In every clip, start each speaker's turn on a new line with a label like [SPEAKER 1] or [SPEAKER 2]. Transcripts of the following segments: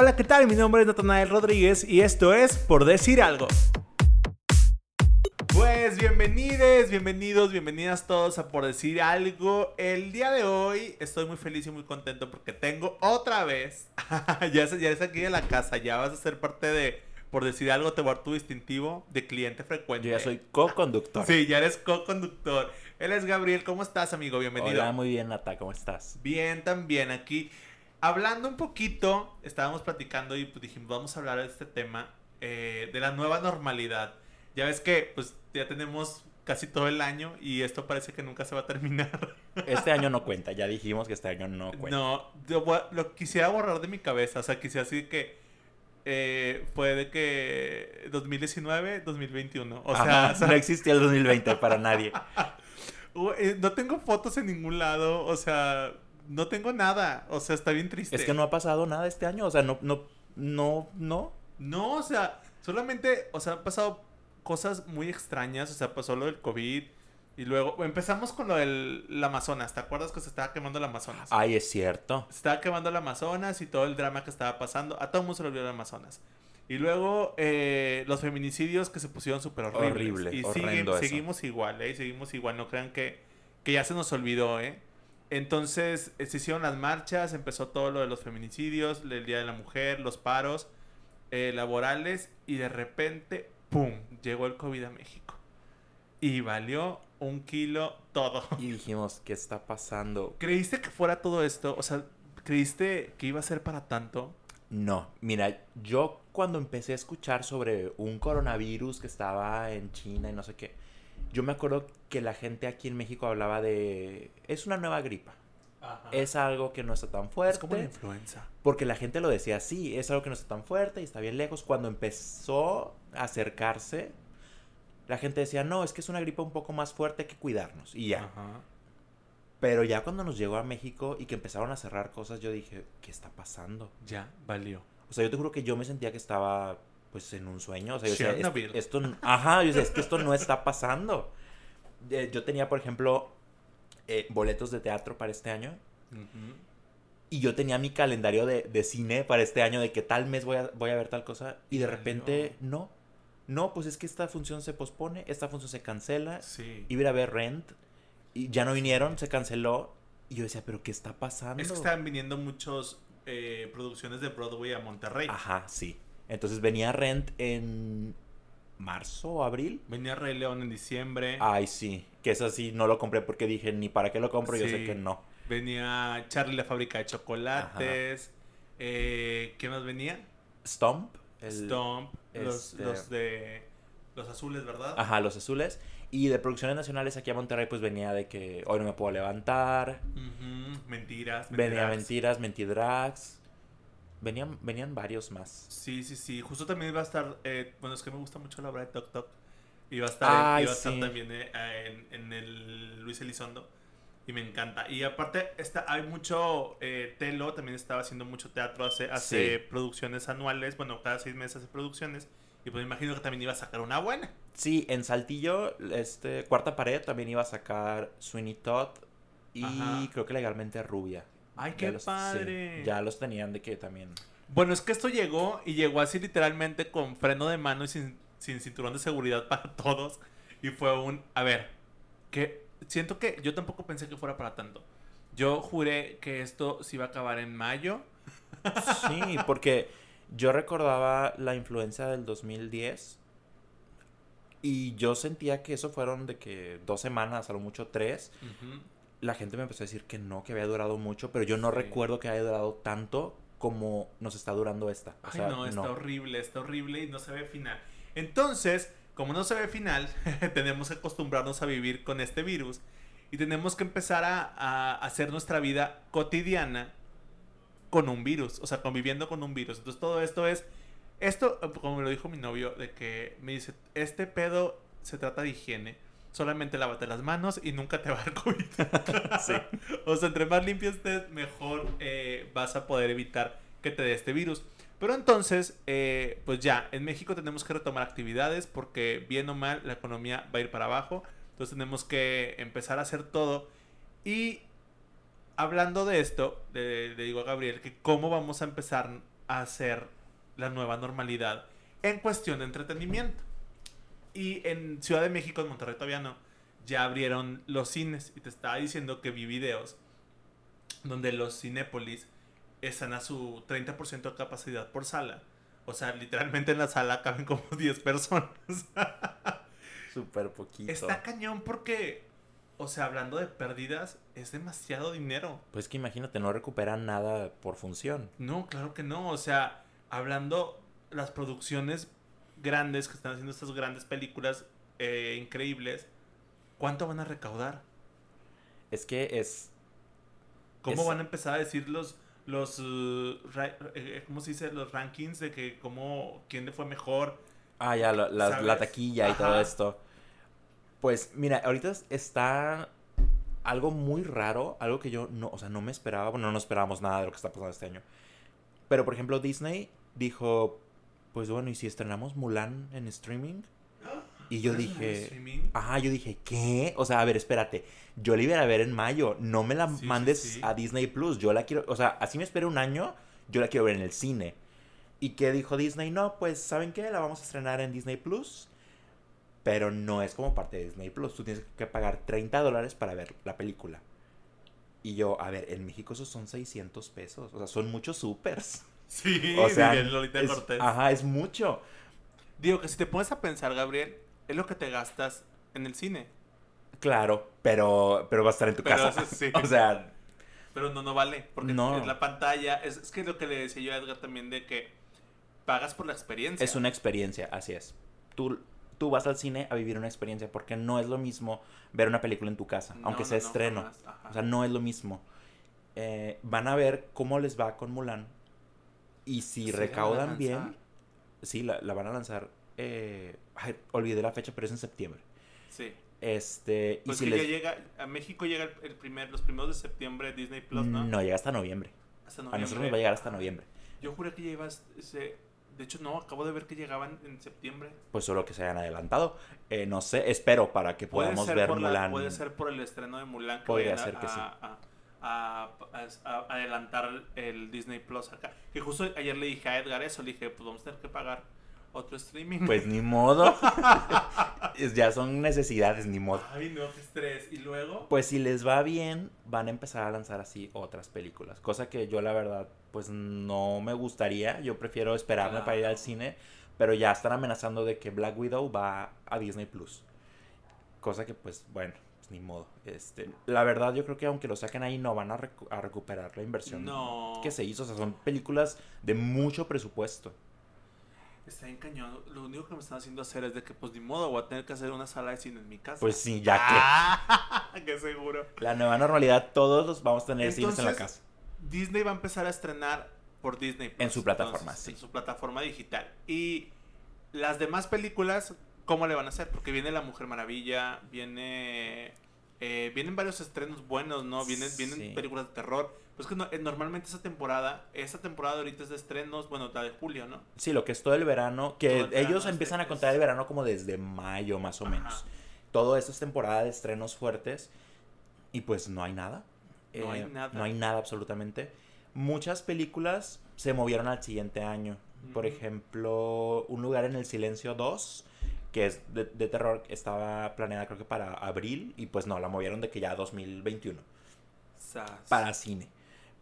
[SPEAKER 1] Hola, ¿qué tal? Mi nombre es Natanael Rodríguez y esto es Por Decir Algo. Pues bienvenidos, bienvenidos, bienvenidas todos a Por Decir Algo. El día de hoy estoy muy feliz y muy contento porque tengo otra vez, ya, es, ya es aquí en la casa, ya vas a ser parte de, por decir algo, te voy a dar tu distintivo de cliente frecuente.
[SPEAKER 2] Yo ya soy co-conductor.
[SPEAKER 1] Sí, ya eres co-conductor. Él es Gabriel, ¿cómo estás, amigo? Bienvenido.
[SPEAKER 2] Hola, muy bien, Nata, ¿cómo estás?
[SPEAKER 1] Bien, también aquí. Hablando un poquito, estábamos platicando y pues dijimos, vamos a hablar de este tema, eh, de la nueva normalidad. Ya ves que, pues, ya tenemos casi todo el año y esto parece que nunca se va a terminar.
[SPEAKER 2] Este año no cuenta, ya dijimos que este año no cuenta.
[SPEAKER 1] No, yo lo quisiera borrar de mi cabeza, o sea, quisiera así que eh, fue de que 2019, 2021, o sea,
[SPEAKER 2] Ajá, no existía el 2020 para nadie.
[SPEAKER 1] eh, no tengo fotos en ningún lado, o sea, no tengo nada, o sea, está bien triste.
[SPEAKER 2] Es que no ha pasado nada este año, o sea, no, no, no, no.
[SPEAKER 1] No, o sea, solamente, o sea, han pasado cosas muy extrañas, o sea, pasó lo del COVID y luego empezamos con lo del el Amazonas, ¿te acuerdas que se estaba quemando el Amazonas?
[SPEAKER 2] Ay, es cierto.
[SPEAKER 1] Se estaba quemando el Amazonas y todo el drama que estaba pasando, a todo el mundo se le olvidó el Amazonas. Y luego eh, los feminicidios que se pusieron súper horribles.
[SPEAKER 2] Horrible,
[SPEAKER 1] Y siguen- seguimos igual, ¿eh? Seguimos igual, no crean que, que ya se nos olvidó, ¿eh? Entonces eh, se hicieron las marchas, empezó todo lo de los feminicidios, el Día de la Mujer, los paros eh, laborales y de repente, ¡pum!, llegó el COVID a México. Y valió un kilo todo.
[SPEAKER 2] Y dijimos, ¿qué está pasando?
[SPEAKER 1] ¿Creíste que fuera todo esto? O sea, ¿creíste que iba a ser para tanto?
[SPEAKER 2] No, mira, yo cuando empecé a escuchar sobre un coronavirus que estaba en China y no sé qué, yo me acuerdo que la gente aquí en México hablaba de... Es una nueva gripa. Es algo que no está tan fuerte.
[SPEAKER 1] Es como la influenza.
[SPEAKER 2] Porque la gente lo decía así, es algo que no está tan fuerte y está bien lejos. Cuando empezó a acercarse, la gente decía, no, es que es una gripa un poco más fuerte, hay que cuidarnos. Y ya.
[SPEAKER 1] Ajá.
[SPEAKER 2] Pero ya cuando nos llegó a México y que empezaron a cerrar cosas, yo dije, ¿qué está pasando?
[SPEAKER 1] Ya, valió.
[SPEAKER 2] O sea, yo te juro que yo me sentía que estaba pues en un sueño. O sea, yo decía, "Es-
[SPEAKER 1] Chernobyl.
[SPEAKER 2] esto, ajá, yo decía, es que esto no está pasando. Eh, yo tenía, por ejemplo, eh, boletos de teatro para este año. Y yo tenía mi calendario de, de cine para este año, de que tal mes voy a, voy a ver tal cosa. Y de repente, no. No, pues es que esta función se pospone, esta función se cancela.
[SPEAKER 1] Sí.
[SPEAKER 2] Iba a ver Rent. Y ya no vinieron, se canceló. Y yo decía, ¿pero qué está pasando?
[SPEAKER 1] Es que estaban viniendo muchos eh, producciones de Broadway a Monterrey.
[SPEAKER 2] Ajá, sí. Entonces venía Rent en marzo o abril.
[SPEAKER 1] Venía Rey León en diciembre.
[SPEAKER 2] Ay, sí. Que eso sí, no lo compré porque dije, ni para qué lo compro, yo sé que no.
[SPEAKER 1] Venía Charlie la fábrica de chocolates. Eh, ¿Qué más venía?
[SPEAKER 2] Stomp. el-
[SPEAKER 1] Stomp. Los,
[SPEAKER 2] este-
[SPEAKER 1] los de los azules, ¿verdad?
[SPEAKER 2] Ajá, los azules. Y de producciones nacionales aquí a Monterrey, pues venía de que hoy no me puedo levantar.
[SPEAKER 1] Ujú, Mentiras.
[SPEAKER 2] Venía
[SPEAKER 1] mentiras.
[SPEAKER 2] mentiras, mentidrags. Venían, venían varios más.
[SPEAKER 1] Sí, sí, sí. Justo también iba a estar. eh, bueno, es que me gusta mucho la obra de Tok Tok. Iba a estar,
[SPEAKER 2] Ay,
[SPEAKER 1] iba a estar
[SPEAKER 2] sí.
[SPEAKER 1] también eh, en, en el Luis Elizondo. Y me encanta. Y aparte, está, hay mucho. eh, Telo también estaba haciendo mucho teatro. Hace, hace
[SPEAKER 2] Sí.
[SPEAKER 1] producciones anuales. Bueno, cada seis meses hace producciones. Y pues me imagino que también iba a sacar una buena.
[SPEAKER 2] Sí, en Saltillo, este, Cuarta Pared también iba a sacar Sweeney Todd. Y
[SPEAKER 1] Ajá.
[SPEAKER 2] creo que legalmente Rubia.
[SPEAKER 1] ¡Ay,
[SPEAKER 2] Ya
[SPEAKER 1] qué
[SPEAKER 2] los- sí,
[SPEAKER 1] padre!
[SPEAKER 2] ya los tenían de que también.
[SPEAKER 1] Bueno, es que esto llegó y llegó así literalmente con freno de mano y sin, sin cinturón de seguridad para todos. Y fue un, a ver, que siento que yo tampoco pensé que fuera para tanto. Yo juré que esto se iba a acabar en mayo.
[SPEAKER 2] Sí, porque yo recordaba la influencia del 2010 y yo sentía que eso fueron de que dos semanas, a lo mucho tres. La gente me empezó a decir que no, que había durado mucho, pero yo no
[SPEAKER 1] Sí.
[SPEAKER 2] recuerdo que haya durado tanto como nos está durando esta. O
[SPEAKER 1] Ay,
[SPEAKER 2] sea,
[SPEAKER 1] no, está horrible, está horrible y no se ve final. Entonces, como no se ve final, tenemos que acostumbrarnos a vivir con este virus y tenemos que empezar a, a hacer nuestra vida cotidiana con un virus, o sea, conviviendo con un virus. Entonces, todo esto es, esto, como me lo dijo mi novio, de que me dice, este pedo se trata de higiene. Solamente lávate las manos y nunca te va a dar COVID.
[SPEAKER 2] Sí.
[SPEAKER 1] O sea, entre más limpio estés, mejor eh, vas a poder evitar que te dé este virus. Pero entonces, eh, pues ya, en México tenemos que retomar actividades porque bien o mal la economía va a ir para abajo. Entonces tenemos que empezar a hacer todo. Y hablando de esto, le, le digo a Gabriel que cómo vamos a empezar a ser la nueva normalidad en cuestión de entretenimiento. Y en Ciudad de México, en Monterrey todavía no, ya abrieron los cines. Y te estaba diciendo que vi videos donde los Cinépolis están a su 30% de capacidad por sala. O sea, literalmente en la sala caben como 10 personas.
[SPEAKER 2] Súper poquito.
[SPEAKER 1] Está cañón porque, o sea, hablando de pérdidas, es demasiado dinero.
[SPEAKER 2] Pues que imagínate, no recuperan nada por función.
[SPEAKER 1] No, claro que no. O sea, hablando las producciones grandes que están haciendo estas grandes películas eh, increíbles, ¿cuánto van a recaudar?
[SPEAKER 2] Es que es...
[SPEAKER 1] ¿Cómo
[SPEAKER 2] es-
[SPEAKER 1] van a empezar a decir los, los, uh, ra- eh, ¿cómo se dice? Los rankings de que cómo, quién le fue mejor.
[SPEAKER 2] Ah, ya, la, la-
[SPEAKER 1] ¿Sabes?
[SPEAKER 2] la taquilla y todo esto. Pues mira, ahorita está algo muy raro, algo que yo no, o sea, no me esperaba, bueno, no esperábamos nada de lo que está pasando este año. Pero por ejemplo, Disney dijo, pues bueno, ¿y si estrenamos Mulan en streaming? Y yo
[SPEAKER 1] ¿Es un
[SPEAKER 2] dije,
[SPEAKER 1] streaming?
[SPEAKER 2] ajá, yo dije, ¿qué? O sea, a ver, espérate, yo la iba a ver en mayo, no me la
[SPEAKER 1] Sí, sí,
[SPEAKER 2] mandes
[SPEAKER 1] sí.
[SPEAKER 2] a Disney Plus, yo la quiero, o sea, así me esperé un año, yo la quiero ver en el cine. ¿Y qué dijo Disney? No, pues, ¿saben qué? La vamos a estrenar en Disney Plus. Pero no es como parte de Disney Plus. Tú tienes que pagar 30 dólares para ver la película. Y yo, a ver, en México esos son 600 pesos. O sea, son muchos supers.
[SPEAKER 1] Sí,
[SPEAKER 2] O sea,
[SPEAKER 1] Lolita
[SPEAKER 2] es-
[SPEAKER 1] Cortés.
[SPEAKER 2] ajá, es mucho.
[SPEAKER 1] Digo que si te pones a pensar, Gabriel, es lo que te gastas en el cine.
[SPEAKER 2] Claro, pero, pero va a estar en tu
[SPEAKER 1] Pero
[SPEAKER 2] casa.
[SPEAKER 1] eso sí.
[SPEAKER 2] o sea,
[SPEAKER 1] Pero no, no vale. Porque
[SPEAKER 2] No.
[SPEAKER 1] es la pantalla. Es, es que lo que le decía yo a Edgar también de que pagas por la experiencia.
[SPEAKER 2] es una experiencia, así es. Tú, tú vas al cine a vivir una experiencia porque no es lo mismo ver una película en tu casa,
[SPEAKER 1] No,
[SPEAKER 2] aunque sea
[SPEAKER 1] no,
[SPEAKER 2] estreno. O sea, no es lo mismo. Eh, van a ver cómo les va con Mulan. Y si
[SPEAKER 1] Sí, la
[SPEAKER 2] recaudan bien, sí, la, la van a lanzar. eh, ay, olvidé la fecha, pero es en septiembre.
[SPEAKER 1] Sí.
[SPEAKER 2] Este,
[SPEAKER 1] Pues
[SPEAKER 2] y si
[SPEAKER 1] que
[SPEAKER 2] les...
[SPEAKER 1] ya llega. A México llega el, primer, los primeros de septiembre Disney Plus, ¿no?
[SPEAKER 2] no, llega hasta noviembre.
[SPEAKER 1] Hasta
[SPEAKER 2] A nosotros nos
[SPEAKER 1] noviembre.
[SPEAKER 2] va a llegar hasta noviembre.
[SPEAKER 1] Yo juré que ya iba ese. De hecho, no, acabo de ver que llegaban en septiembre.
[SPEAKER 2] Pues solo que se hayan adelantado. Eh, no sé, espero para que podamos ver
[SPEAKER 1] la-
[SPEAKER 2] Mulan.
[SPEAKER 1] puede ser por el estreno de Mulan que
[SPEAKER 2] Podría
[SPEAKER 1] a-
[SPEAKER 2] ser que sí.
[SPEAKER 1] a, a- a- a- a adelantar el Disney Plus acá. Que justo ayer le dije a Edgar eso, le dije, pues vamos a tener que pagar otro streaming.
[SPEAKER 2] Pues ni modo. Ya son necesidades, ni modo.
[SPEAKER 1] Ay, no, qué estrés. Y luego,
[SPEAKER 2] Pues si les va bien, van a empezar a lanzar así otras películas. Cosa que yo la verdad, pues no me gustaría. Yo prefiero esperarme para ir al cine. Pero ya están amenazando de que Black Widow va a Disney Plus. Cosa que pues bueno, pues, ni modo. Este, la verdad yo creo que aunque lo saquen ahí no van a, recu- a recuperar la inversión
[SPEAKER 1] no.
[SPEAKER 2] que se hizo. O sea, son películas de mucho presupuesto.
[SPEAKER 1] Está cañón. Lo único que me están haciendo hacer es de que, pues ni modo, voy a tener que hacer una sala de cine en mi casa.
[SPEAKER 2] Pues sí, ya
[SPEAKER 1] Ah, qué seguro.
[SPEAKER 2] que la nueva normalidad todos los vamos a tener cines en la
[SPEAKER 1] Entonces,
[SPEAKER 2] casa.
[SPEAKER 1] Disney va a empezar a estrenar por Disney Plus,
[SPEAKER 2] En su plataforma, sí.
[SPEAKER 1] En su plataforma digital. Y las demás películas, ¿cómo le van a hacer? Porque viene La Mujer Maravilla, viene. eh, vienen varios estrenos buenos, ¿no? Vienen, películas de terror. Pues que no- eh, normalmente esa temporada, esa temporada ahorita es de estrenos, bueno, la de julio, ¿no?
[SPEAKER 2] Sí, lo que es todo el verano, que
[SPEAKER 1] Todo el verano
[SPEAKER 2] ellos
[SPEAKER 1] es-
[SPEAKER 2] empiezan a contar el verano como desde mayo más o
[SPEAKER 1] Ajá.
[SPEAKER 2] menos. Todo esto es temporada de estrenos fuertes y pues no hay nada. Eh,
[SPEAKER 1] No hay nada.
[SPEAKER 2] No hay nada absolutamente. Muchas películas se movieron al siguiente año. Por ejemplo, Un lugar en el silencio 2, que es de, de terror, estaba planeada creo que para abril y pues no, la movieron de que ya 2021
[SPEAKER 1] Sas.
[SPEAKER 2] para cine.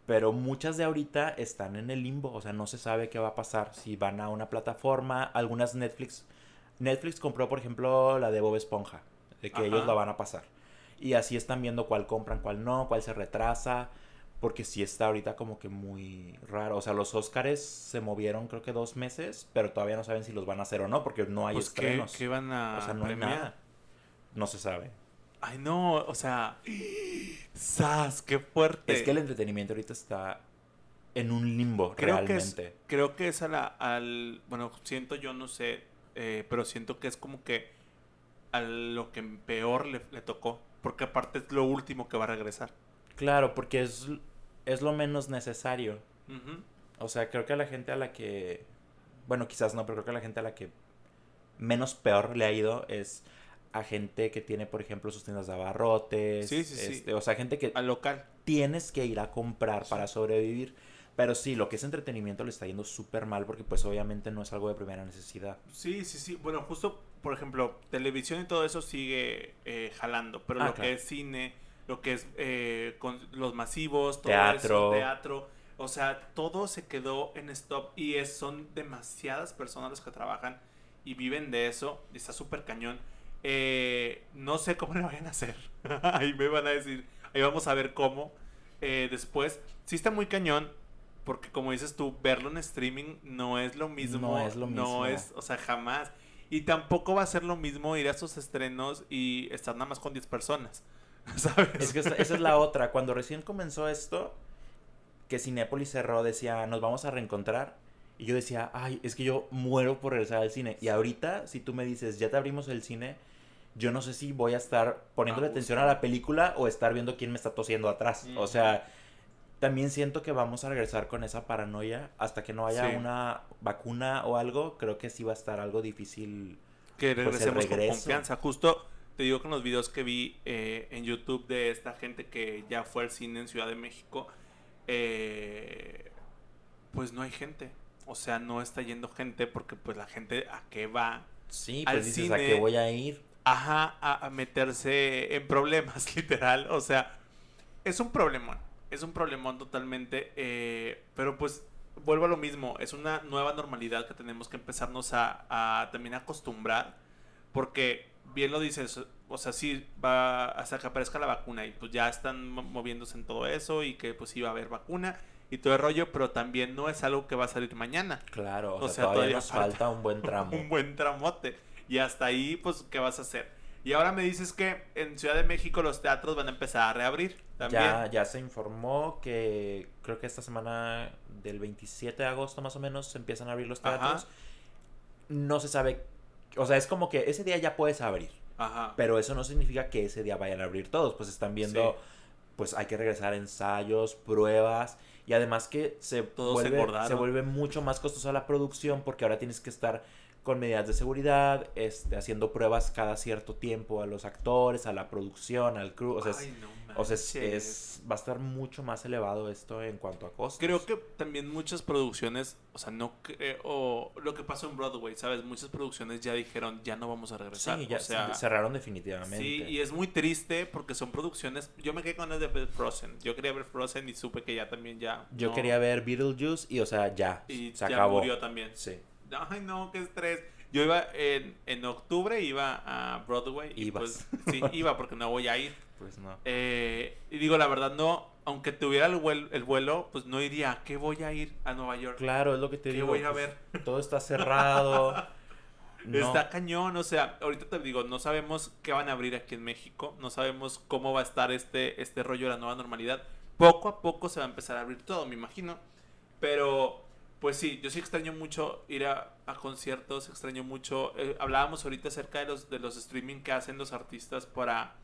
[SPEAKER 2] Pero muchas de ahorita están en el limbo, o sea, no se sabe qué va a pasar. Si van a una plataforma, algunas Netflix. Netflix compró, por ejemplo, la de Bob Esponja, de que
[SPEAKER 1] Ajá.
[SPEAKER 2] ellos la van a pasar. Y así están viendo cuál compran, cuál no, cuál se retrasa. Porque sí está ahorita como que muy raro. O sea, los Oscars se movieron creo que dos meses, pero todavía no saben si los van a hacer o no, porque no hay
[SPEAKER 1] Pues, ¿qué,
[SPEAKER 2] estrenos.
[SPEAKER 1] qué van a
[SPEAKER 2] o sea, no hay nada. No se sabe.
[SPEAKER 1] Ay, no, o sea. ¡Sas! ¡Qué fuerte!
[SPEAKER 2] Es que el entretenimiento ahorita está en un limbo,
[SPEAKER 1] creo que es,
[SPEAKER 2] realmente.
[SPEAKER 1] creo que es a la, al bueno siento yo no sé eh, pero siento que es como que a lo que peor le, le tocó porque aparte es lo último que va a regresar
[SPEAKER 2] Claro, porque es, es lo menos necesario. O sea, creo que a la gente a la que... Bueno, quizás no, pero creo que a la gente a la que menos peor le ha ido es a gente que tiene, por ejemplo, sus tiendas de abarrotes.
[SPEAKER 1] Sí, sí, sí.
[SPEAKER 2] este, O sea, gente que
[SPEAKER 1] al local
[SPEAKER 2] tienes que ir a comprar
[SPEAKER 1] Sí.
[SPEAKER 2] para sobrevivir. Pero sí, lo que es entretenimiento le está yendo súper mal porque pues obviamente no es algo de primera necesidad.
[SPEAKER 1] Sí, sí, sí. Bueno, justo, por ejemplo, televisión y todo eso sigue eh, jalando, pero
[SPEAKER 2] Ah,
[SPEAKER 1] lo
[SPEAKER 2] claro.
[SPEAKER 1] que es cine, lo que es eh, con los masivos, todo
[SPEAKER 2] Teatro.
[SPEAKER 1] eso, teatro, o sea, todo se quedó en stop y es, son demasiadas personas las que trabajan y viven de eso y está súper cañón. Eh, no sé cómo le vayan a hacer. ahí me van a decir, ahí vamos a ver cómo. Eh, después, sí está muy cañón, porque como dices tú, verlo en streaming no es lo mismo.
[SPEAKER 2] No es lo mismo.
[SPEAKER 1] No es, o sea, jamás. Y tampoco va a ser lo mismo ir a esos estrenos y estar nada más con 10 personas. ¿Sabes?
[SPEAKER 2] Es que esa, esa es la otra. Cuando recién comenzó esto, que Cinépolis cerró, decía, nos vamos a reencontrar. Y yo decía, ay, es que yo muero por regresar al cine. Y ahorita, si tú me dices, ya te abrimos el cine, yo no sé si voy a estar poniéndole atención a la película o estar viendo quién me está tosiendo atrás. O
[SPEAKER 1] Ujú.
[SPEAKER 2] sea, también siento que vamos a regresar con esa paranoia hasta que no haya
[SPEAKER 1] Sí.
[SPEAKER 2] una vacuna o algo. Creo que sí va a estar algo difícil.
[SPEAKER 1] que
[SPEAKER 2] pues,
[SPEAKER 1] regresemos con confianza. Justo te digo que en los videos que vi eh, en YouTube de esta gente que ya fue al cine en Ciudad de México, eh, pues no hay gente. O sea, no está yendo gente porque pues la gente a qué va
[SPEAKER 2] Sí,
[SPEAKER 1] Al
[SPEAKER 2] pues dices, ¿a
[SPEAKER 1] cine-
[SPEAKER 2] qué voy a ir?
[SPEAKER 1] ajá, a, a meterse en problemas, literal. O sea, es un problemón. Es un problemón totalmente. eh, pero pues vuelvo a lo mismo. Es una nueva normalidad que tenemos que empezarnos a, a también acostumbrar. Porque bien lo dices. O sea, sí, va hasta que aparezca la vacuna. Y pues ya están mo- moviéndose en todo eso. Y que pues sí va a haber vacuna. Y todo el rollo. Pero también no es algo que va a salir mañana.
[SPEAKER 2] Claro, o, sea,
[SPEAKER 1] sea,
[SPEAKER 2] todavía,
[SPEAKER 1] todavía
[SPEAKER 2] nos
[SPEAKER 1] falta
[SPEAKER 2] falta un buen tramo.
[SPEAKER 1] un buen tramote. Y hasta ahí, pues, ¿qué vas a hacer? Y ahora me dices que en Ciudad de México los teatros van a empezar a reabrir también.
[SPEAKER 2] Ya, ya se informó que creo que esta semana del 27 de agosto más o menos se empiezan a abrir los
[SPEAKER 1] Ajá.
[SPEAKER 2] teatros. No se sabe, o sea, es como que ese día ya puedes abrir,
[SPEAKER 1] Ajá.
[SPEAKER 2] pero eso no significa que ese día vayan a abrir todos, pues están viendo,
[SPEAKER 1] Sí.
[SPEAKER 2] pues hay que regresar a ensayos, pruebas y además que se
[SPEAKER 1] Todos
[SPEAKER 2] vuelve,
[SPEAKER 1] engordaron.
[SPEAKER 2] se vuelve mucho más costosa la producción porque ahora tienes que estar con medidas de seguridad, este, haciendo pruebas cada cierto tiempo a los actores, a la producción, al crew, o sea,
[SPEAKER 1] Ay, no
[SPEAKER 2] o sea,
[SPEAKER 1] manches.
[SPEAKER 2] es- va a estar mucho más elevado esto en cuanto a costos.
[SPEAKER 1] Creo que también muchas producciones, o sea, no creo, o lo que pasó en Broadway, ¿sabes? Muchas producciones ya dijeron, ya no vamos a regresar.
[SPEAKER 2] sí, ya
[SPEAKER 1] o sea,
[SPEAKER 2] cerraron definitivamente.
[SPEAKER 1] Sí, y es muy triste porque son producciones. Yo me quedé con las de Frozen. Yo quería ver Frozen y supe que ya también ya.
[SPEAKER 2] Yo
[SPEAKER 1] no.
[SPEAKER 2] quería ver Beetlejuice y, o sea, ya,
[SPEAKER 1] Y
[SPEAKER 2] se
[SPEAKER 1] ya
[SPEAKER 2] acabó.
[SPEAKER 1] murió también.
[SPEAKER 2] Sí.
[SPEAKER 1] Ay, no, qué estrés. Yo iba en, en octubre, iba a Broadway. Y
[SPEAKER 2] Ibas.
[SPEAKER 1] pues, sí, iba porque no voy a ir.
[SPEAKER 2] Pues no.
[SPEAKER 1] Eh, y digo, la verdad, no. Aunque tuviera el vuelo, el vuelo, pues no iría. ¿A qué voy a ir a Nueva York?
[SPEAKER 2] Claro, es lo que te
[SPEAKER 1] ¿Qué
[SPEAKER 2] digo.
[SPEAKER 1] voy a
[SPEAKER 2] pues,
[SPEAKER 1] ver?
[SPEAKER 2] Todo está cerrado. No.
[SPEAKER 1] Está cañón, o sea, ahorita te digo, no sabemos qué van a abrir aquí en México, no sabemos cómo va a estar este, este rollo de la nueva normalidad. Poco a poco se va a empezar a abrir todo, me imagino. Pero, pues sí, yo sí extraño mucho ir a, a conciertos, extraño mucho. eh, hablábamos ahorita acerca de los, de los streaming que hacen los artistas para,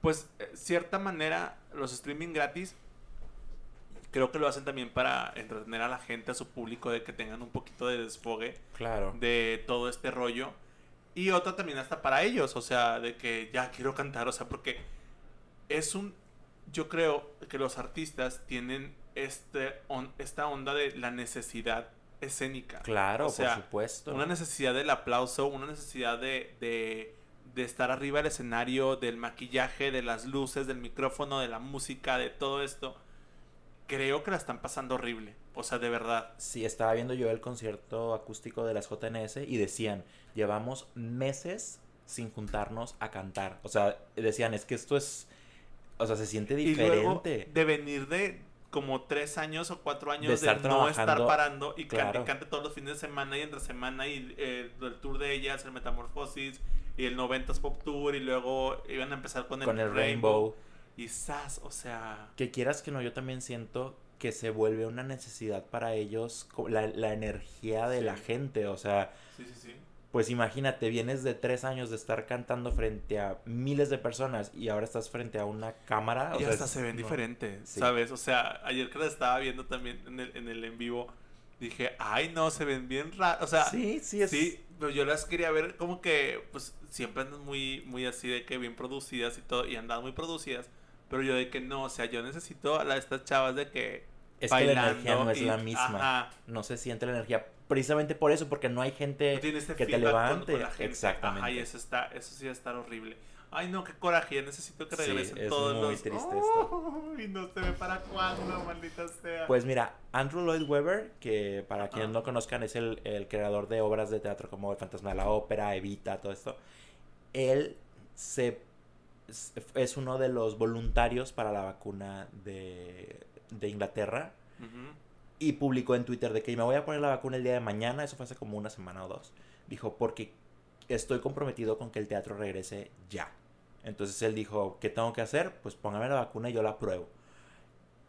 [SPEAKER 1] pues, eh, cierta manera, los streaming gratis. Creo que lo hacen también para entretener a la gente, a su público, de que tengan un poquito de desfogue
[SPEAKER 2] Claro.
[SPEAKER 1] de todo este rollo. Y otra también hasta para ellos, o sea, de que ya quiero cantar, o sea, porque es un, yo creo que los artistas tienen este, on- esta onda de la necesidad escénica.
[SPEAKER 2] Claro,
[SPEAKER 1] O sea,
[SPEAKER 2] por supuesto.
[SPEAKER 1] Una necesidad del aplauso, una necesidad de, de, de estar arriba del escenario, del maquillaje, de las luces, del micrófono, de la música, de todo esto. Creo que la están pasando horrible, o sea, de verdad.
[SPEAKER 2] Sí, estaba viendo yo el concierto acústico de las JNS y decían, llevamos meses sin juntarnos a cantar. O sea, decían, es que esto es, o sea, se siente
[SPEAKER 1] Y luego
[SPEAKER 2] diferente.
[SPEAKER 1] de venir de como tres años o cuatro años
[SPEAKER 2] De
[SPEAKER 1] de,
[SPEAKER 2] estar
[SPEAKER 1] no estar parando y cante,
[SPEAKER 2] claro.
[SPEAKER 1] cante todos los fines de semana y entre semana y eh, el tour de ellas, el Metamorfosis y el 90s Pop Tour y luego iban a empezar con el,
[SPEAKER 2] con el
[SPEAKER 1] Rainbow.
[SPEAKER 2] Rainbow.
[SPEAKER 1] Y sas, o sea,
[SPEAKER 2] Que quieras que no, yo también siento que se vuelve una necesidad para ellos la, la energía de
[SPEAKER 1] Sí.
[SPEAKER 2] la gente. O sea,
[SPEAKER 1] sí, sí, sí.
[SPEAKER 2] pues imagínate, vienes de tres años de estar cantando frente a miles de personas y ahora estás frente a una cámara. o
[SPEAKER 1] Y
[SPEAKER 2] sea,
[SPEAKER 1] hasta
[SPEAKER 2] es-
[SPEAKER 1] se ven
[SPEAKER 2] no.
[SPEAKER 1] diferentes,
[SPEAKER 2] Sí.
[SPEAKER 1] ¿sabes? O sea, ayer que la estaba viendo también en el en, el en vivo, dije, ay, no, se ven bien raros. O sea,
[SPEAKER 2] Sí, sí, es.
[SPEAKER 1] Sí, pero yo las quería ver como que, pues, siempre andan muy, muy así de que bien producidas y todo, y andan muy producidas, pero yo de que no, o sea, yo necesito a la- estas chavas de que
[SPEAKER 2] Es que la energía no es la misma. No se siente la energía. Precisamente por eso, porque no hay gente este que te levante.
[SPEAKER 1] Exactamente. Ay, eso, está, eso sí va a estar horrible. Ay, no, qué coraje. necesito que regresen sí, es muy triste esto. Y no se ve para cuándo, maldita sea.
[SPEAKER 2] Pues mira, Andrew Lloyd Webber, que para quienes no conozcan es el, el, creador de obras de teatro como El Fantasma de la Ópera, Evita, todo esto. Él se, es uno de los voluntarios para la vacuna de, de Inglaterra. Y publicó en Twitter de que me voy a poner la vacuna el día de mañana. Eso fue hace como una semana o dos. Dijo, porque estoy comprometido con que el teatro regrese ya. Entonces él dijo, ¿qué tengo que hacer? Pues póngame la vacuna y yo la pruebo.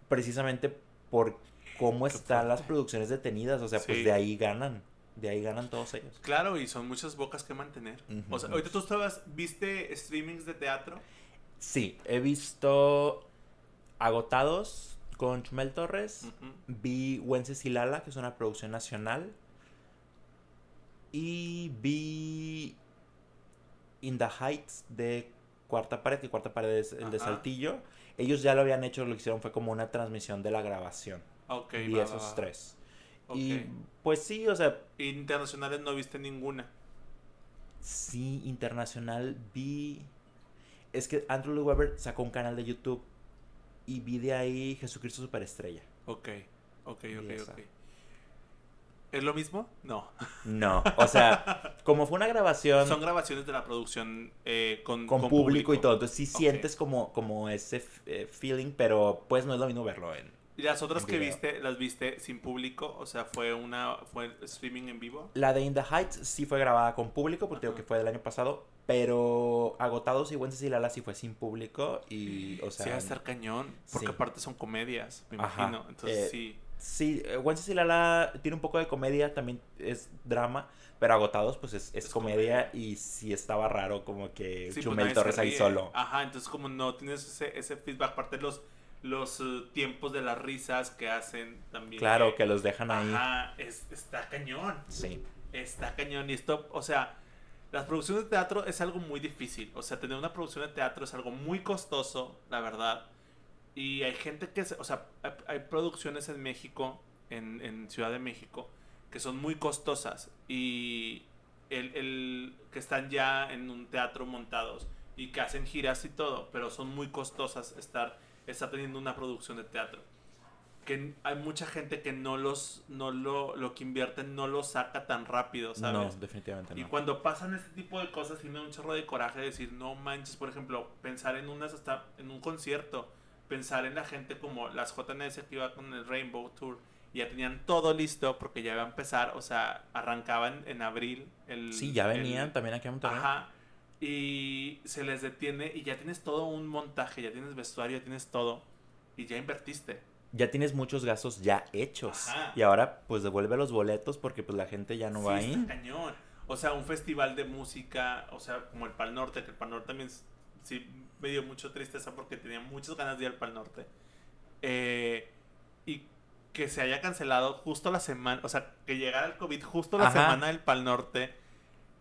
[SPEAKER 2] Precisamente por cómo están las producciones detenidas, o sea, pues de ahí ganan. De ahí ganan todos ellos.
[SPEAKER 1] Claro, y son muchas bocas que mantener. O sea, ahorita tú estabas, ¿viste streamings de teatro?
[SPEAKER 2] Sí, he visto Agotados con Chumel Torres. Vi Wencesilala, que es una producción nacional. Y vi In the Heights de Cuarta Pared, que Cuarta Pared es el de Saltillo. Ellos ya lo habían hecho, lo que hicieron fue como una transmisión de la grabación.
[SPEAKER 1] Ok,
[SPEAKER 2] Vi esos tres. Y pues sí, o sea.
[SPEAKER 1] Internacionales no viste ninguna.
[SPEAKER 2] Sí, internacional vi. Es que Andrew Lloyd Webber sacó un canal de YouTube y vi de ahí Jesucristo Superestrella.
[SPEAKER 1] Ok, ok, ok, ok. ¿Es lo mismo? No.
[SPEAKER 2] No, o sea, como fue una grabación...
[SPEAKER 1] Son grabaciones de la producción eh, con,
[SPEAKER 2] con, público, y todo, entonces sí sientes como, como ese eh, feeling, pero pues no es lo mismo verlo en...
[SPEAKER 1] ¿Y las otras que viste, las viste sin público? O sea, ¿fue una fue streaming en vivo?
[SPEAKER 2] La de In the Heights sí fue grabada con público, porque digo que fue del año pasado, pero Agotados y Wences y Lala sí fue sin público y, o sea...
[SPEAKER 1] Sí, va a estar cañón, porque aparte son comedias, me imagino, entonces eh, sí...
[SPEAKER 2] Sí, eh, Wences y Lala tiene un poco de comedia, también es drama, pero Agotados pues es, comedia, y sí estaba raro como que pues, Chumel Torres ahí solo.
[SPEAKER 1] Ajá, entonces como no tienes ese, ese feedback, aparte los, los eh, tiempos de las risas que hacen también.
[SPEAKER 2] Claro, que los dejan ahí.
[SPEAKER 1] Ajá, es, está cañón.
[SPEAKER 2] Sí.
[SPEAKER 1] Está cañón y esto, o sea, las producciones de teatro es algo muy difícil, o sea, tener una producción de teatro es algo muy costoso, la verdad y hay gente que, o sea, hay, producciones en México, en, en, Ciudad de México, que son muy costosas y el, el, que están ya en un teatro montados y que hacen giras y todo, pero son muy costosas estar, estar teniendo una producción de teatro. Que hay mucha gente que no los, no lo, lo que invierten no lo saca tan rápido, ¿sabes?
[SPEAKER 2] No, definitivamente no.
[SPEAKER 1] Y cuando pasan este tipo de cosas, tiene un chorro de coraje de decir, no manches, por ejemplo, pensar en unas hasta en un concierto pensar en la gente como las JNS que iba con el Rainbow Tour. Ya tenían todo listo porque ya iba a empezar, o sea, arrancaban en abril el...
[SPEAKER 2] Sí, ya venían también aquí a Monterrey.
[SPEAKER 1] Ajá. Y se les detiene y ya tienes todo un montaje, ya tienes vestuario, ya tienes todo. Y ya invertiste.
[SPEAKER 2] Ya tienes muchos gastos ya hechos. Y ahora pues devuelve los boletos porque pues la gente ya no va ahí.
[SPEAKER 1] cañón. O sea, un festival de música, o sea, como el Pal Norte, que el Pal Norte también sí me dio mucho tristeza porque tenía muchas ganas de ir al Pal Norte. Eh, y que se haya cancelado justo la semana, o sea, que llegara el COVID justo la semana del Pal Norte.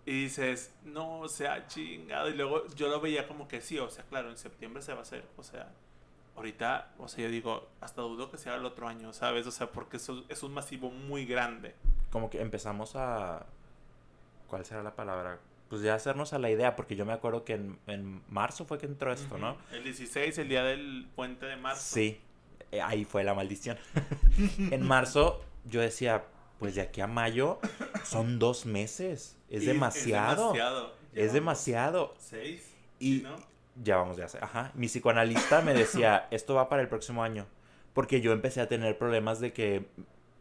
[SPEAKER 1] Y dices, no, o sea, chingado. Y luego yo lo veía como que sí, o sea, claro, en septiembre se va a hacer. O sea, ahorita, o sea, yo digo, hasta dudo que sea el otro año, ¿sabes? O sea, porque eso es un masivo muy grande.
[SPEAKER 2] Como que empezamos a... ¿Cuál será la palabra? Pues ya hacernos a la idea, porque yo me acuerdo que en, en marzo fue que entró esto, ¿no?
[SPEAKER 1] El 16, el día del puente de marzo.
[SPEAKER 2] Sí, eh, ahí fue la maldición. en marzo yo decía, pues de aquí a mayo son dos meses, es demasiado. Es demasiado. Es demasiado.
[SPEAKER 1] Seis.
[SPEAKER 2] Y ya vamos ya, ajá. Mi psicoanalista me decía, esto va para el próximo año, porque yo empecé a tener problemas de que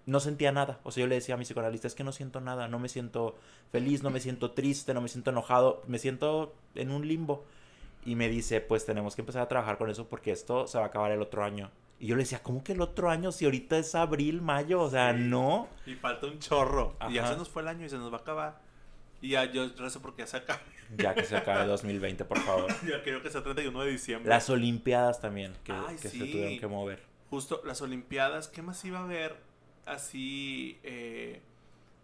[SPEAKER 2] no sentía nada. O sea, yo le decía a mi psicoanalista, es que no siento nada, no me siento feliz, no me siento triste, no me siento enojado, me siento en un limbo. Y me dice, pues tenemos que empezar a trabajar con eso porque esto se va a acabar el otro año. Y yo le decía, ¿cómo que el otro año si ahorita es abril, mayo? O sea, no.
[SPEAKER 1] Y falta un chorro. Y ya se nos fue el año y se nos va a acabar. Y ya yo rezo porque ya se acabe.
[SPEAKER 2] Ya que se acabe 2020, por favor.
[SPEAKER 1] ya creo que sea 31 de diciembre.
[SPEAKER 2] Las Olimpiadas también, que, que se tuvieron que mover.
[SPEAKER 1] Justo, las Olimpiadas, ¿qué más iba a haber? Así eh,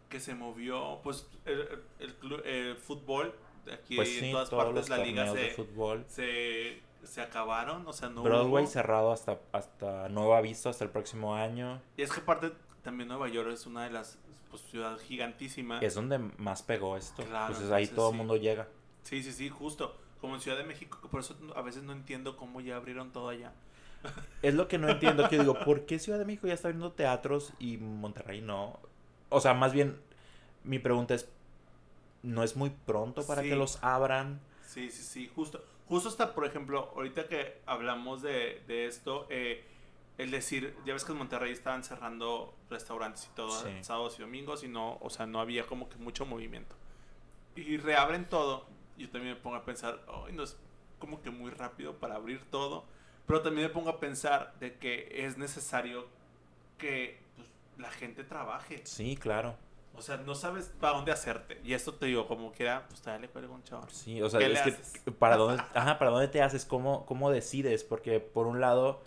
[SPEAKER 1] que se movió, pues el, fútbol, aquí
[SPEAKER 2] pues en todas partes la liga se,
[SPEAKER 1] se, se acabaron, o sea, no
[SPEAKER 2] Broadway cerrado hasta, hasta nuevo aviso, hasta el próximo año.
[SPEAKER 1] Y es que aparte también Nueva York es una de las pues, ciudades gigantísimas.
[SPEAKER 2] Es donde más pegó esto.
[SPEAKER 1] Claro,
[SPEAKER 2] pues ahí todo el
[SPEAKER 1] sí.
[SPEAKER 2] mundo llega.
[SPEAKER 1] Sí, sí, sí, justo. Como en Ciudad de México, por eso a veces no entiendo cómo ya abrieron todo allá.
[SPEAKER 2] Es lo que no entiendo, que yo digo, ¿por qué Ciudad de México ya está abriendo teatros y Monterrey no? O sea, más bien, mi pregunta es, ¿no es muy pronto para
[SPEAKER 1] Sí.
[SPEAKER 2] que los abran?
[SPEAKER 1] Sí, sí, sí, justo. Justo hasta, por ejemplo, ahorita que hablamos de, de esto, eh, el decir, ya ves que en Monterrey estaban cerrando restaurantes y todo,
[SPEAKER 2] Sí.
[SPEAKER 1] sábados y domingos, y no, o sea, no había como que mucho movimiento. Y reabren todo, yo también me pongo a pensar, ay, no es como que muy rápido para abrir todo, pero también me pongo a pensar de que es necesario que pues, la gente trabaje.
[SPEAKER 2] Sí, claro.
[SPEAKER 1] O sea, no sabes para dónde hacerte. Y esto te digo, como quiera, pues dale cuelga un chaval.
[SPEAKER 2] Sí, o sea,
[SPEAKER 1] ¿Qué
[SPEAKER 2] es que para dónde, ajá, para dónde te haces, cómo, cómo decides, porque por un lado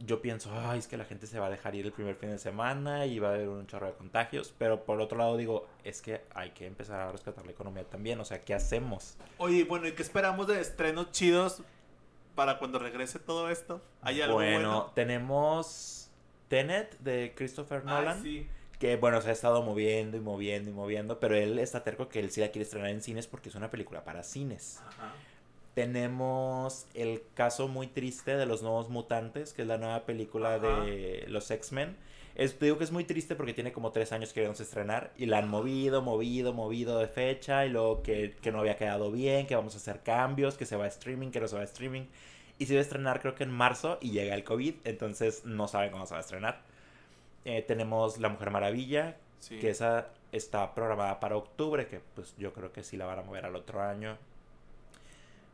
[SPEAKER 2] yo pienso, ay, es que la gente se va a dejar ir el primer fin de semana y va a haber un chorro de contagios, pero por otro lado digo, es que hay que empezar a rescatar la economía también, o sea, ¿qué hacemos?
[SPEAKER 1] Oye, bueno, ¿y qué esperamos de estrenos chidos para cuando regrese todo esto? ¿Hay algo
[SPEAKER 2] bueno,
[SPEAKER 1] bueno?
[SPEAKER 2] tenemos Tenet de Christopher
[SPEAKER 1] Ay,
[SPEAKER 2] Nolan,
[SPEAKER 1] sí.
[SPEAKER 2] que bueno, se ha estado moviendo y moviendo y moviendo, pero él está terco que él sí la quiere estrenar en cines porque es una película para cines.
[SPEAKER 1] Ajá.
[SPEAKER 2] Tenemos el caso muy triste de los nuevos mutantes, que es la nueva película
[SPEAKER 1] Ajá.
[SPEAKER 2] de los X-Men. Es, te digo que es muy triste porque tiene como tres años queriéndose estrenar y la han movido, movido, movido de fecha y luego que, que no había quedado bien, que vamos a hacer cambios, que se va a streaming, que no se va a streaming. Y se iba a estrenar creo que en marzo y llega el COVID, entonces no saben cómo se va a estrenar. Eh, tenemos La Mujer Maravilla,
[SPEAKER 1] Sí.
[SPEAKER 2] que esa está programada para octubre, que pues yo creo que sí la van a mover al otro año.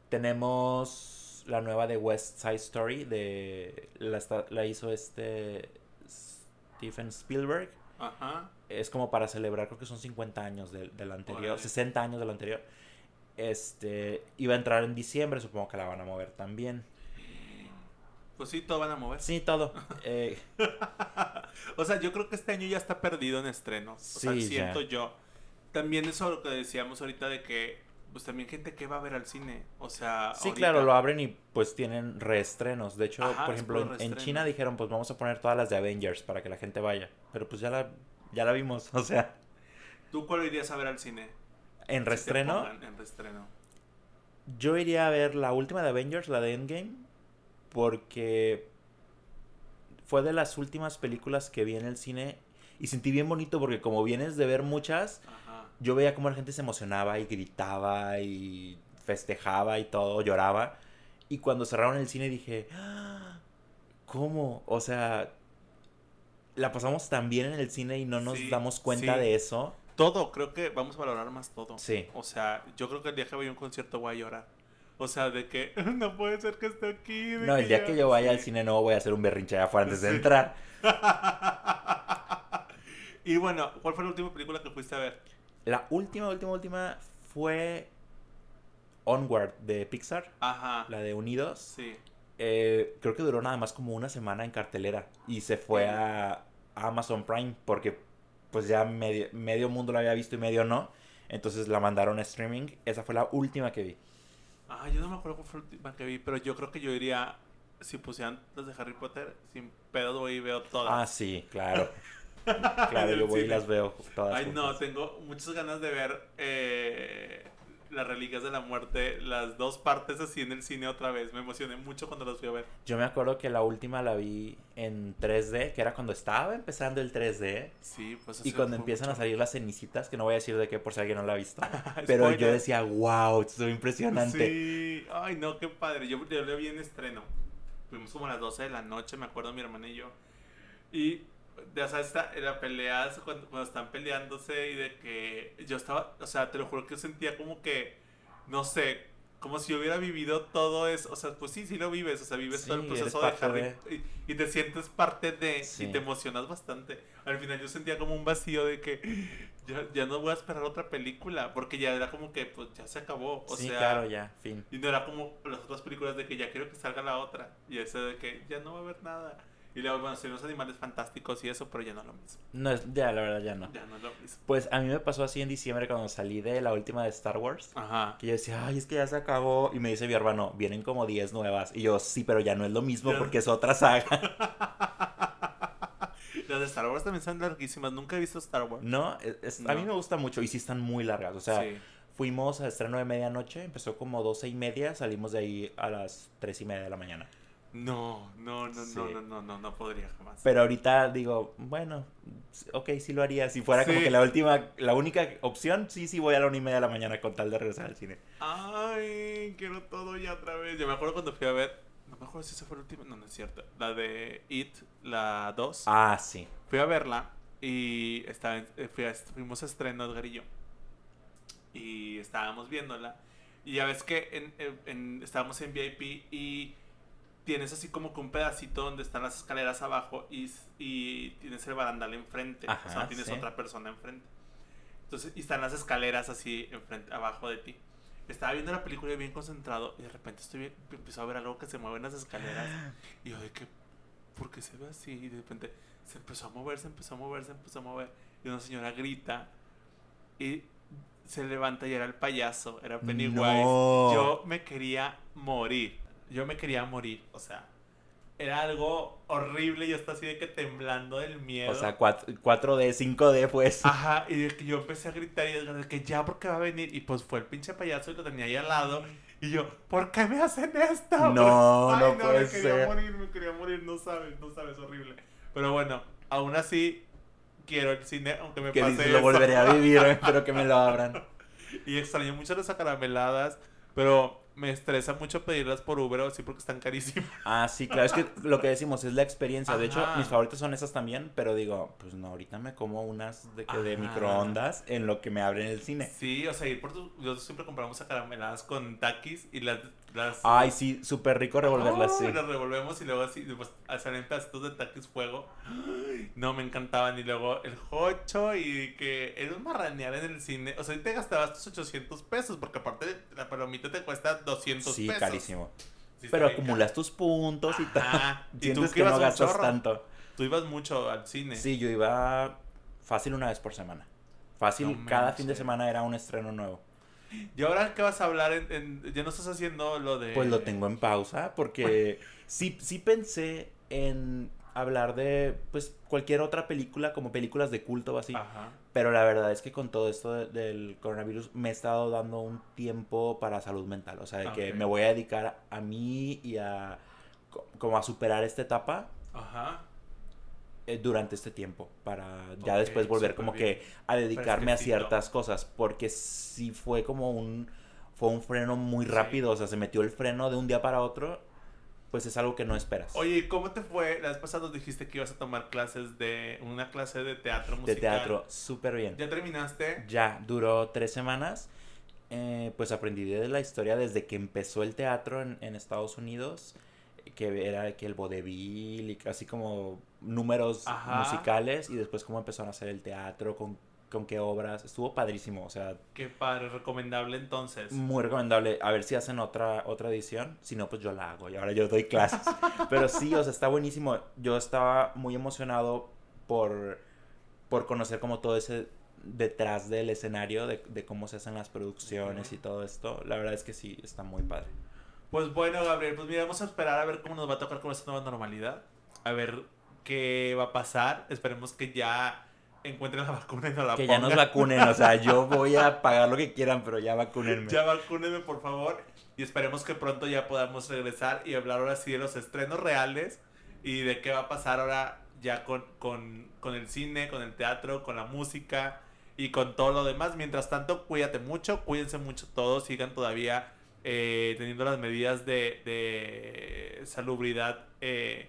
[SPEAKER 2] Tenemos la nueva de West Side Story, de la, la hizo este Stephen Spielberg.
[SPEAKER 1] Ajá.
[SPEAKER 2] Es como para celebrar, creo que son 50 años del, del anterior,
[SPEAKER 1] Órale.
[SPEAKER 2] 60 años del anterior. Este, iba a entrar en diciembre, supongo que la van a mover también.
[SPEAKER 1] Pues sí, todo van a mover.
[SPEAKER 2] Sí, todo. Eh,
[SPEAKER 1] O sea, yo creo que este año ya está perdido en estrenos. O sea,
[SPEAKER 2] Sí,
[SPEAKER 1] siento
[SPEAKER 2] ya.
[SPEAKER 1] yo. También eso lo que decíamos ahorita de que, pues también gente que va a ver al cine. O sea,
[SPEAKER 2] Sí,
[SPEAKER 1] ahorita-
[SPEAKER 2] claro, lo abren y pues tienen reestrenos. De hecho,
[SPEAKER 1] Ajá,
[SPEAKER 2] por ejemplo, en. China dijeron, pues vamos a poner todas las de Avengers para que la gente vaya. Pero pues ya la, ya la vimos, o sea,
[SPEAKER 1] ¿Tú cuál irías a ver al cine?
[SPEAKER 2] en
[SPEAKER 1] Si
[SPEAKER 2] reestreno,
[SPEAKER 1] En reestreno.
[SPEAKER 2] yo iría a ver la última de Avengers, la de Endgame, porque fue de las últimas películas que vi en el cine y sentí bien bonito porque como vienes de ver muchas,
[SPEAKER 1] Ajá.
[SPEAKER 2] Yo veía cómo la gente se emocionaba y gritaba y festejaba y todo, lloraba. Y cuando cerraron el cine dije, "Ah, ¿cómo? O sea, la pasamos tan bien en el cine y no nos
[SPEAKER 1] Sí,
[SPEAKER 2] damos cuenta
[SPEAKER 1] sí.
[SPEAKER 2] de eso.
[SPEAKER 1] Todo, creo que vamos a valorar más todo.
[SPEAKER 2] Sí.
[SPEAKER 1] O sea, yo creo que el día que vaya a un concierto voy a llorar. O sea, de que no puede ser que esté aquí.
[SPEAKER 2] No, el día que yo vaya al cine no voy a hacer un berrinche allá afuera antes de entrar.
[SPEAKER 1] y bueno, ¿cuál fue la última película que fuiste a ver?
[SPEAKER 2] La última, última, última fue Onward de Pixar,
[SPEAKER 1] Ajá.
[SPEAKER 2] la de Unidos.
[SPEAKER 1] Sí.
[SPEAKER 2] Eh, creo que duró nada más como una semana en cartelera y se fue a Amazon Prime porque pues ya medio, medio mundo la había visto y medio no. Entonces la mandaron a streaming. Esa fue la última que vi.
[SPEAKER 1] Ah, yo no me acuerdo cuál fue la última que vi, pero yo creo que yo iría, si pusieran las de Harry Potter, sin pedo voy y veo todas.
[SPEAKER 2] Ah, sí, claro. claro, yo voy y las veo todas.
[SPEAKER 1] Ay, no,
[SPEAKER 2] juntas.
[SPEAKER 1] tengo muchas ganas de ver eh, Las Reliquias de la Muerte, las dos partes así en el cine otra vez. Me emocioné mucho cuando las fui a ver.
[SPEAKER 2] Yo me acuerdo que la última la vi en 3D, que era cuando estaba empezando el 3D.
[SPEAKER 1] Sí, pues
[SPEAKER 2] Y cuando empiezan a salir las cenicitas, que no voy a decir de qué por si alguien no la ha visto. Pero yo decía, wow, esto es impresionante.
[SPEAKER 1] Sí, ay no, qué padre. Yo, yo le vi en estreno. Fuimos como a las 12 de la noche, me acuerdo mi hermana y yo. Y ya sabes, esta, la pelea, cuando, cuando están peleándose y de que yo estaba, o sea, te lo juro que sentía como que, no sé, como si yo hubiera vivido todo eso. O sea, pues sí, sí lo vives, o sea, vives todo el proceso de Harry y, y te sientes parte de,
[SPEAKER 2] Sí.
[SPEAKER 1] y te emocionas bastante. Al final yo sentía como un vacío de que ya, ya no voy a esperar otra película, porque ya era como que, pues ya se acabó. O
[SPEAKER 2] sí,
[SPEAKER 1] sea,
[SPEAKER 2] claro, ya, fin.
[SPEAKER 1] y no era como las otras películas de que ya quiero que salga la otra. Y ese de que ya no va a haber nada. Y luego, bueno, sí, los animales fantásticos y eso, pero ya no es lo mismo.
[SPEAKER 2] No es, ya, la verdad, ya no.
[SPEAKER 1] Ya no es lo mismo.
[SPEAKER 2] Pues a mí me pasó así en diciembre cuando salí de la última de Star Wars.
[SPEAKER 1] Ajá.
[SPEAKER 2] Que yo decía, ay, es que ya se acabó. Y me dice mi hermano, vienen como 10 nuevas. Y yo, sí, pero ya no es lo mismo
[SPEAKER 1] Ya.
[SPEAKER 2] porque es otra saga.
[SPEAKER 1] Las de Star Wars también son larguísimas. Nunca he visto Star Wars.
[SPEAKER 2] no, es- es- a mí me gusta mucho y sí están muy largas. O sea,
[SPEAKER 1] sí.
[SPEAKER 2] fuimos a estreno de medianoche, empezó como 12 y media, salimos de ahí a las 3 y media de la mañana.
[SPEAKER 1] No, no, no,
[SPEAKER 2] Sí.
[SPEAKER 1] no, no, no, no, no podría jamás.
[SPEAKER 2] Pero ahorita digo, bueno, ok, sí lo haría. Si fuera como que la última, la única opción, sí, sí voy a la una y media de la mañana con tal de regresar al cine.
[SPEAKER 1] Ay, quiero todo ya otra vez. Yo me acuerdo cuando fui a ver. No me acuerdo si esa fue la última. No, no es cierto. La de It, la 2.
[SPEAKER 2] Ah, sí.
[SPEAKER 1] Fui a verla y estaba en- eh, fui a- fuimos a estreno Edgar y yo. Y estábamos viéndola. Y ya ves que en, en- en- estábamos en VIP y tienes así como que un pedacito donde están las escaleras abajo y, y tienes el barandal enfrente.
[SPEAKER 2] Ajá,
[SPEAKER 1] o sea, tienes
[SPEAKER 2] sí.
[SPEAKER 1] otra persona enfrente. Entonces, y están las escaleras así enfrente, abajo de ti. Estaba viendo la película bien concentrado y de repente estoy bien- empezó a ver algo que se mueve en las escaleras. Y yo de que, ¿por qué se ve así? Y de repente se empezó a mover, se empezó a mover, se empezó a mover. Y una señora grita y se levanta y era el payaso, era Pennywise.
[SPEAKER 2] No.
[SPEAKER 1] Yo me quería morir. Yo me quería morir. O sea, era algo horrible. Yo estaba así de que temblando del miedo.
[SPEAKER 2] O sea, 4, 4D, 5D, pues.
[SPEAKER 1] Ajá, y de que yo empecé a gritar y de que ya porque va a venir. Y pues fue el pinche payaso y lo tenía ahí al lado. Y yo, ¿por qué me hacen esto?
[SPEAKER 2] No,
[SPEAKER 1] Ay,
[SPEAKER 2] no puede
[SPEAKER 1] me quería
[SPEAKER 2] ser.
[SPEAKER 1] morir, me quería morir, no sabes, no sabes, horrible. Pero bueno, aún así quiero el cine, aunque me
[SPEAKER 2] que
[SPEAKER 1] pase
[SPEAKER 2] dices, lo volveré a vivir, pero que me lo abran.
[SPEAKER 1] Y extraño mucho las acarameladas, pero me estresa mucho pedirlas por Uber o así porque están carísimas.
[SPEAKER 2] Ah, sí, claro, es que lo que decimos es la experiencia. De hecho, mis favoritas son esas también, pero digo, pues no, ahorita me como unas de, que de microondas en lo que me abren el cine.
[SPEAKER 1] Sí, o sea, ir por tu... Nosotros siempre compramos acarameladas con takis y las... las
[SPEAKER 2] Ay, sí, súper rico revolverlas,
[SPEAKER 1] Ay,
[SPEAKER 2] sí.
[SPEAKER 1] Las revolvemos y luego así, pues salen pedacitos de taquis fuego. No, me encantaban. Y luego el jocho y que era un marranear en el cine. O sea, ahí te gastabas tus 800 pesos porque aparte la palomita te cuesta 200
[SPEAKER 2] Sí,
[SPEAKER 1] pesos.
[SPEAKER 2] carísimo.
[SPEAKER 1] Sí,
[SPEAKER 2] Pero acumulas tus puntos y tal.
[SPEAKER 1] Y tú que
[SPEAKER 2] no
[SPEAKER 1] ibas un
[SPEAKER 2] gastas
[SPEAKER 1] chorro.
[SPEAKER 2] tanto.
[SPEAKER 1] Tú ibas mucho al cine.
[SPEAKER 2] Sí, yo iba fácil una vez por semana. Fácil,
[SPEAKER 1] No
[SPEAKER 2] cada fin de semana era un estreno nuevo.
[SPEAKER 1] ¿Y ahora qué vas a hablar? En, en- ya no estás haciendo lo de...
[SPEAKER 2] Pues lo tengo en pausa porque sí, sí pensé en hablar de pues cualquier otra película como películas de culto o así.
[SPEAKER 1] Ajá.
[SPEAKER 2] Pero la verdad es que con todo esto de- del coronavirus me he estado dando un tiempo para salud mental. O sea, de que me voy a dedicar a mí y a co- como a superar esta etapa
[SPEAKER 1] Ajá.
[SPEAKER 2] Eh, durante este tiempo para ya después volver como
[SPEAKER 1] bien.
[SPEAKER 2] que a dedicarme a ciertas cosas porque sí fue como un fue un freno muy
[SPEAKER 1] Sí.
[SPEAKER 2] rápido, o sea, se metió el freno de un día para otro, pues es algo que no esperas.
[SPEAKER 1] Oye, ¿y ¿cómo te fue? La vez pasada nos dijiste que ibas a tomar clases de... Una clase de teatro musical.
[SPEAKER 2] de teatro, súper bien.
[SPEAKER 1] ¿Ya terminaste?
[SPEAKER 2] Ya, duró tres semanas. Eh, pues aprendí de la historia desde que empezó el teatro en, en Estados Unidos, que era que el vodevil y casi como números
[SPEAKER 1] Ajá.
[SPEAKER 2] musicales y después cómo empezaron a hacer el teatro, con, con qué obras. Estuvo padrísimo, o sea,
[SPEAKER 1] Qué padre, recomendable entonces.
[SPEAKER 2] muy recomendable. A ver si hacen otra, otra edición. Si no, pues yo la hago y ahora yo doy clases. Pero sí, o sea, está buenísimo. Yo estaba muy emocionado por, por conocer como todo ese detrás del escenario, de, de cómo se hacen las producciones y todo esto. La verdad es que sí, está muy padre.
[SPEAKER 1] Pues bueno, Gabriel, pues mira, vamos a esperar a ver cómo nos va a tocar con esta nueva normalidad. A ver qué va a pasar. Esperemos que ya encuentren la vacuna y no la
[SPEAKER 2] Que ya nos vacunen, o sea, yo voy a pagar lo que quieran, pero ya vacúnenme.
[SPEAKER 1] Ya vacúnenme, por favor. Y esperemos que pronto ya podamos regresar y hablar ahora sí de los estrenos reales y de qué va a pasar ahora ya con, con, con el cine, con el teatro, con la música y con todo lo demás. Mientras tanto, cuídate mucho, cuídense mucho todos, sigan todavía eh, teniendo las medidas de, de salubridad eh,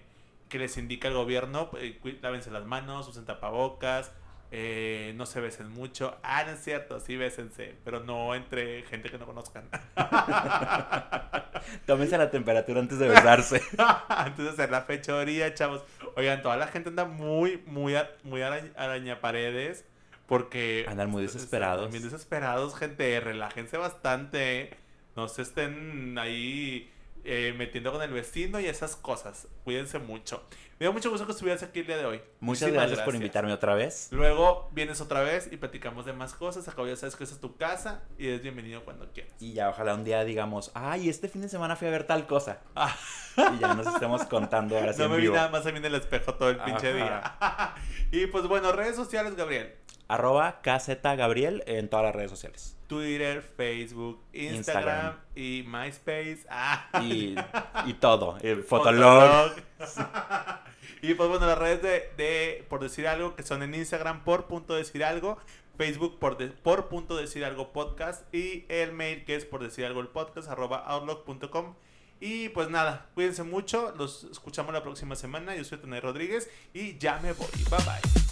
[SPEAKER 1] que les indica el gobierno. Eh, cu- lávense las manos, usen tapabocas, eh, no se besen mucho. Ah, no es cierto, sí bésense, pero no entre gente que no conozcan.
[SPEAKER 2] Tómense la temperatura antes de besarse.
[SPEAKER 1] Antes de hacer la fechoría, chavos. Oigan, toda la gente anda muy, muy, muy araña, arañaparedes porque...
[SPEAKER 2] Andan muy desesperados.
[SPEAKER 1] Muy desesperados, gente. Relájense bastante. No se estén ahí eh, metiendo con el vecino y esas cosas. Cuídense mucho. Me dio mucho gusto que estuvieras aquí el día de hoy.
[SPEAKER 2] Muchas gracias, por invitarme otra vez.
[SPEAKER 1] Luego vienes otra vez y platicamos de más cosas. Acabo ya sabes que esa es tu casa y eres bienvenido cuando quieras.
[SPEAKER 2] Y ya ojalá un día digamos, ay, este fin de semana fui a ver tal cosa.
[SPEAKER 1] Ah.
[SPEAKER 2] Y ya nos estemos contando ahora sí
[SPEAKER 1] No
[SPEAKER 2] en
[SPEAKER 1] me vi nada más a mí en el espejo todo el pinche día. y pues bueno, redes sociales, Gabriel.
[SPEAKER 2] Arroba KZ Gabriel en todas las redes sociales.
[SPEAKER 1] Twitter, Facebook, Instagram,
[SPEAKER 2] Instagram.
[SPEAKER 1] y MySpace. Ah.
[SPEAKER 2] Y, y todo. El Fotolog.
[SPEAKER 1] y pues bueno, las redes de, de Por Decir Algo, que son en Instagram por punto decir algo, Facebook por, de- por punto decir algo podcast y el mail que es por decir algo el podcast arroba outlook.com. Y pues nada, cuídense mucho, los escuchamos la próxima semana. Yo soy Tonay Rodríguez y ya me voy. Bye bye.